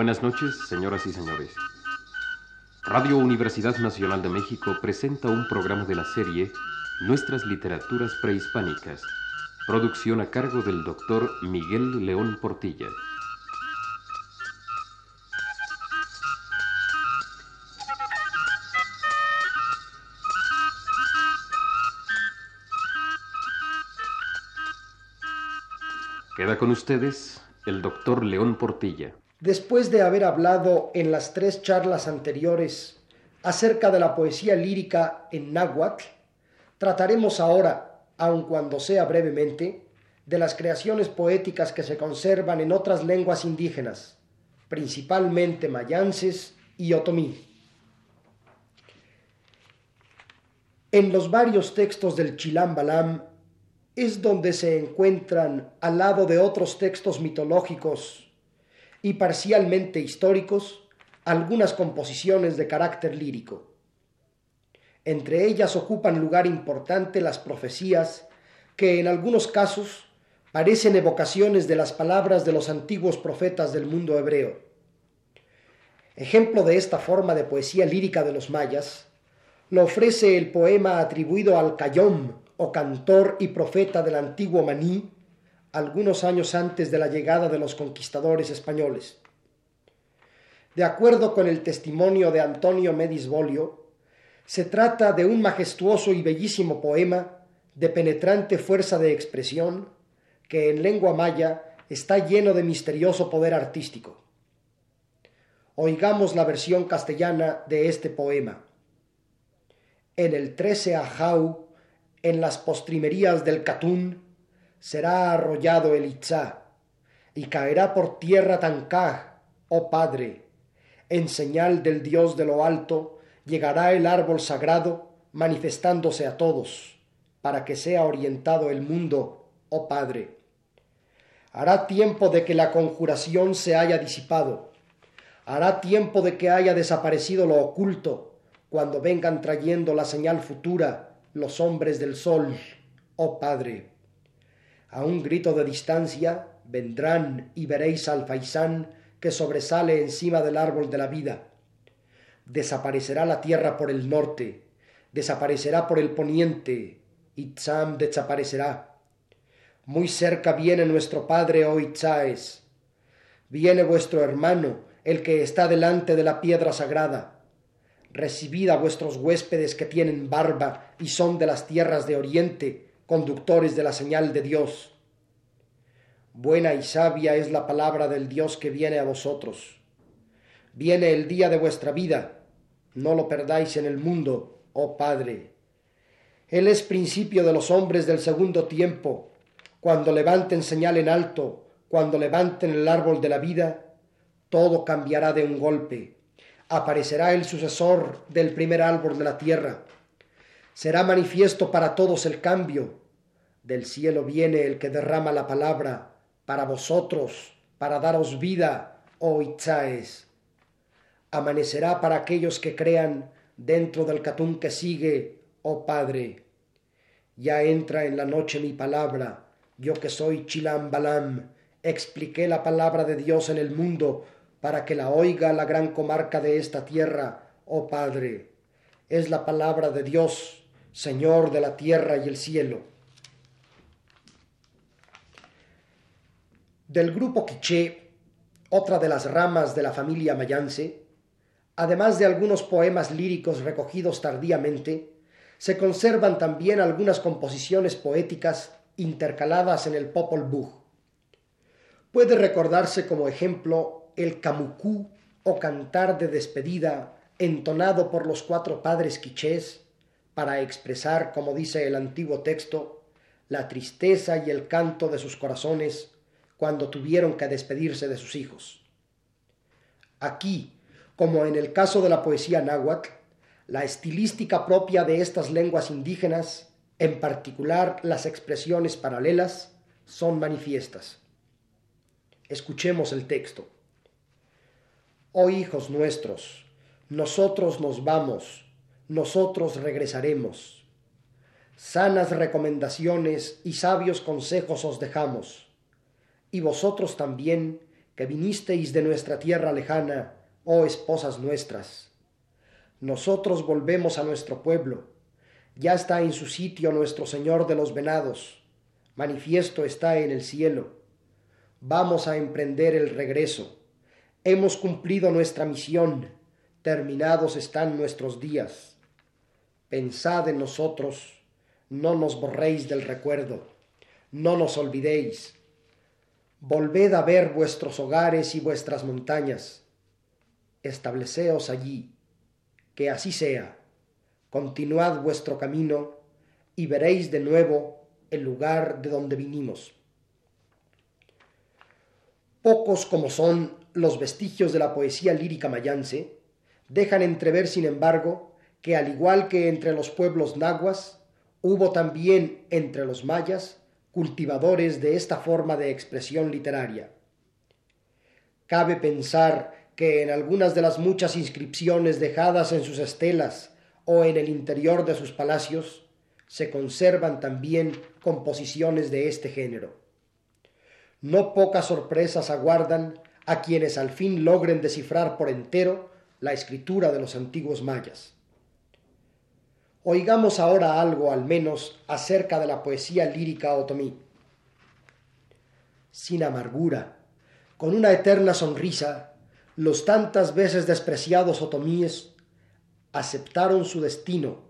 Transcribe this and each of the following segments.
Buenas noches, señoras y señores. Radio Universidad Nacional de México presenta un programa de la serie Nuestras Literaturas Prehispánicas, producción a cargo del doctor Miguel León Portilla. Queda con ustedes el doctor León Portilla. Después de haber hablado en las tres charlas anteriores acerca de la poesía lírica en náhuatl, trataremos ahora, aun cuando sea brevemente, de las creaciones poéticas que se conservan en otras lenguas indígenas, principalmente mayances y otomí. En los varios textos del Chilam Balam es donde se encuentran, al lado de otros textos mitológicos y parcialmente históricos, algunas composiciones de carácter lírico. Entre ellas ocupan lugar importante las profecías que en algunos casos parecen evocaciones de las palabras de los antiguos profetas del mundo hebreo. Ejemplo de esta forma de poesía lírica de los mayas lo ofrece el poema atribuido al Cayom o cantor y profeta del antiguo Maní, algunos años antes de la llegada de los conquistadores españoles. De acuerdo con el testimonio de Antonio Medis Bolio, se trata de un majestuoso y bellísimo poema de penetrante fuerza de expresión que en lengua maya está lleno de misterioso poder artístico. Oigamos la versión castellana de este poema. En el trece ajau en las postrimerías del Catún, será arrollado el Itzá, y caerá por tierra Tancaj, oh Padre. En señal del Dios de lo alto, llegará el árbol sagrado, manifestándose a todos, para que sea orientado el mundo, oh Padre. Hará tiempo de que la conjuración se haya disipado, hará tiempo de que haya desaparecido lo oculto, cuando vengan trayendo la señal futura, los hombres del sol, oh Padre. A un grito de distancia vendrán y veréis al faisán que sobresale encima del árbol de la vida. Desaparecerá la tierra por el norte, desaparecerá por el poniente, Itzam desaparecerá. Muy cerca viene nuestro Padre, oh Itzaes. Viene vuestro hermano, el que está delante de la piedra sagrada recibid a vuestros huéspedes que tienen barba y son de las tierras de oriente, conductores de la señal de Dios. Buena y sabia es la palabra del Dios que viene a vosotros. Viene el día de vuestra vida, no lo perdáis en el mundo, oh Padre. Él es principio de los hombres del segundo tiempo, cuando levanten señal en alto, cuando levanten el árbol de la vida, todo cambiará de un golpe aparecerá el sucesor del primer árbol de la tierra. Será manifiesto para todos el cambio. Del cielo viene el que derrama la palabra para vosotros, para daros vida, oh Itzaes. Amanecerá para aquellos que crean dentro del catún que sigue, oh Padre. Ya entra en la noche mi palabra, yo que soy Chilam Balam, expliqué la palabra de Dios en el mundo para que la oiga la gran comarca de esta tierra, oh Padre. Es la palabra de Dios, Señor de la tierra y el cielo. Del grupo Quiché, otra de las ramas de la familia mayance, además de algunos poemas líricos recogidos tardíamente, se conservan también algunas composiciones poéticas intercaladas en el Popol Vuh. Puede recordarse como ejemplo el camucú o cantar de despedida entonado por los cuatro padres quichés para expresar, como dice el antiguo texto, la tristeza y el canto de sus corazones cuando tuvieron que despedirse de sus hijos. Aquí, como en el caso de la poesía náhuatl, la estilística propia de estas lenguas indígenas, en particular las expresiones paralelas, son manifiestas. Escuchemos el texto. Oh hijos nuestros, nosotros nos vamos, nosotros regresaremos. Sanas recomendaciones y sabios consejos os dejamos, y vosotros también, que vinisteis de nuestra tierra lejana, oh esposas nuestras. Nosotros volvemos a nuestro pueblo. Ya está en su sitio nuestro Señor de los venados. Manifiesto está en el cielo. Vamos a emprender el regreso. Hemos cumplido nuestra misión. Terminados están nuestros días. Pensad en nosotros. No nos borréis del recuerdo. No nos olvidéis Volved a ver vuestros hogares y vuestras montañas. Estableceos allí. Que así sea. Continuad vuestro camino y veréis de nuevo el lugar de donde vinimos. Pocos como son los vestigios de la poesía lírica mayance, dejan entrever, sin embargo, que al igual que entre los pueblos nahuas, hubo también entre los mayas cultivadores de esta forma de expresión literaria. Cabe pensar que en algunas de las muchas inscripciones dejadas en sus estelas o en el interior de sus palacios se conservan también composiciones de este género. No pocas sorpresas aguardan a quienes al fin logren descifrar por entero la escritura de los antiguos mayas. Oigamos ahora algo al menos acerca de la poesía lírica otomí. Sin amargura, con una eterna sonrisa, los tantas veces despreciados otomíes aceptaron su destino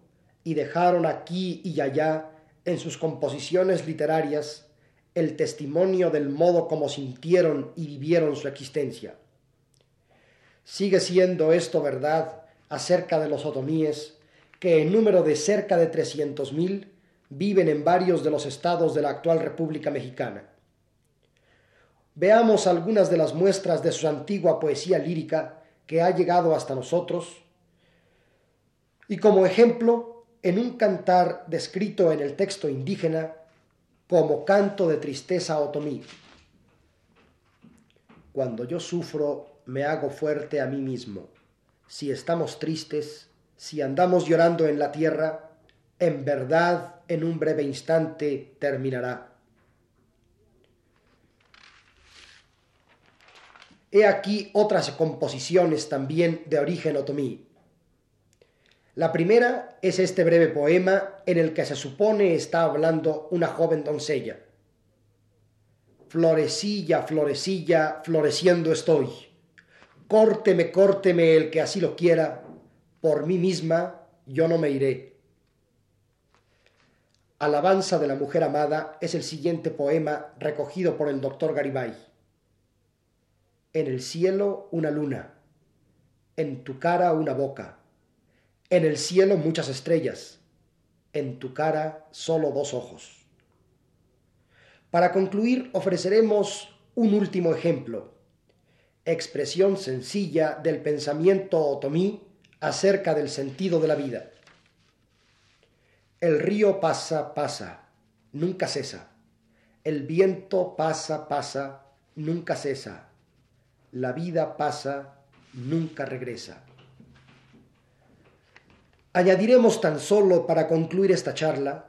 y dejaron aquí y allá en sus composiciones literarias el testimonio del modo como sintieron y vivieron su existencia. Sigue siendo esto verdad acerca de los otomíes que en número de cerca de 300.000 viven en varios de los estados de la actual República Mexicana. Veamos algunas de las muestras de su antigua poesía lírica que ha llegado hasta nosotros y como ejemplo en un cantar descrito en el texto indígena como canto de tristeza otomí. Cuando yo sufro me hago fuerte a mí mismo. Si estamos tristes, si andamos llorando en la tierra, en verdad en un breve instante terminará. He aquí otras composiciones también de origen otomí. La primera es este breve poema en el que se supone está hablando una joven doncella. Florecilla, florecilla, floreciendo estoy. Córteme, córteme el que así lo quiera, por mí misma yo no me iré. Alabanza de la mujer amada es el siguiente poema recogido por el doctor Garibay. En el cielo una luna, en tu cara una boca, en el cielo muchas estrellas, en tu cara solo dos ojos. Para concluir ofreceremos un último ejemplo, expresión sencilla del pensamiento otomí acerca del sentido de la vida. El río pasa, pasa, nunca cesa. El viento pasa, pasa, nunca cesa. La vida pasa, nunca regresa. Añadiremos tan solo para concluir esta charla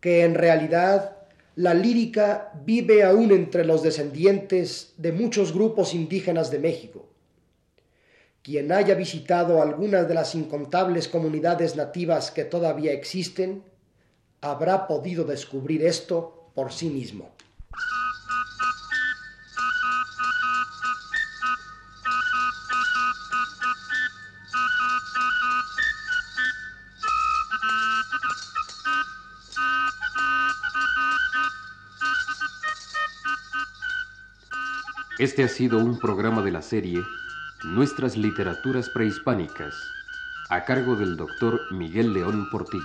que en realidad la lírica vive aún entre los descendientes de muchos grupos indígenas de México quien haya visitado algunas de las incontables comunidades nativas que todavía existen, habrá podido descubrir esto por sí mismo. Este ha sido un programa de la serie Nuestras literaturas prehispánicas, a cargo del doctor Miguel León Portilla.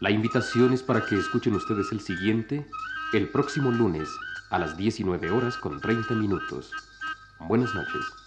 La invitación es para que escuchen ustedes el siguiente el próximo lunes a las 19 horas con 30 minutos. Buenas noches.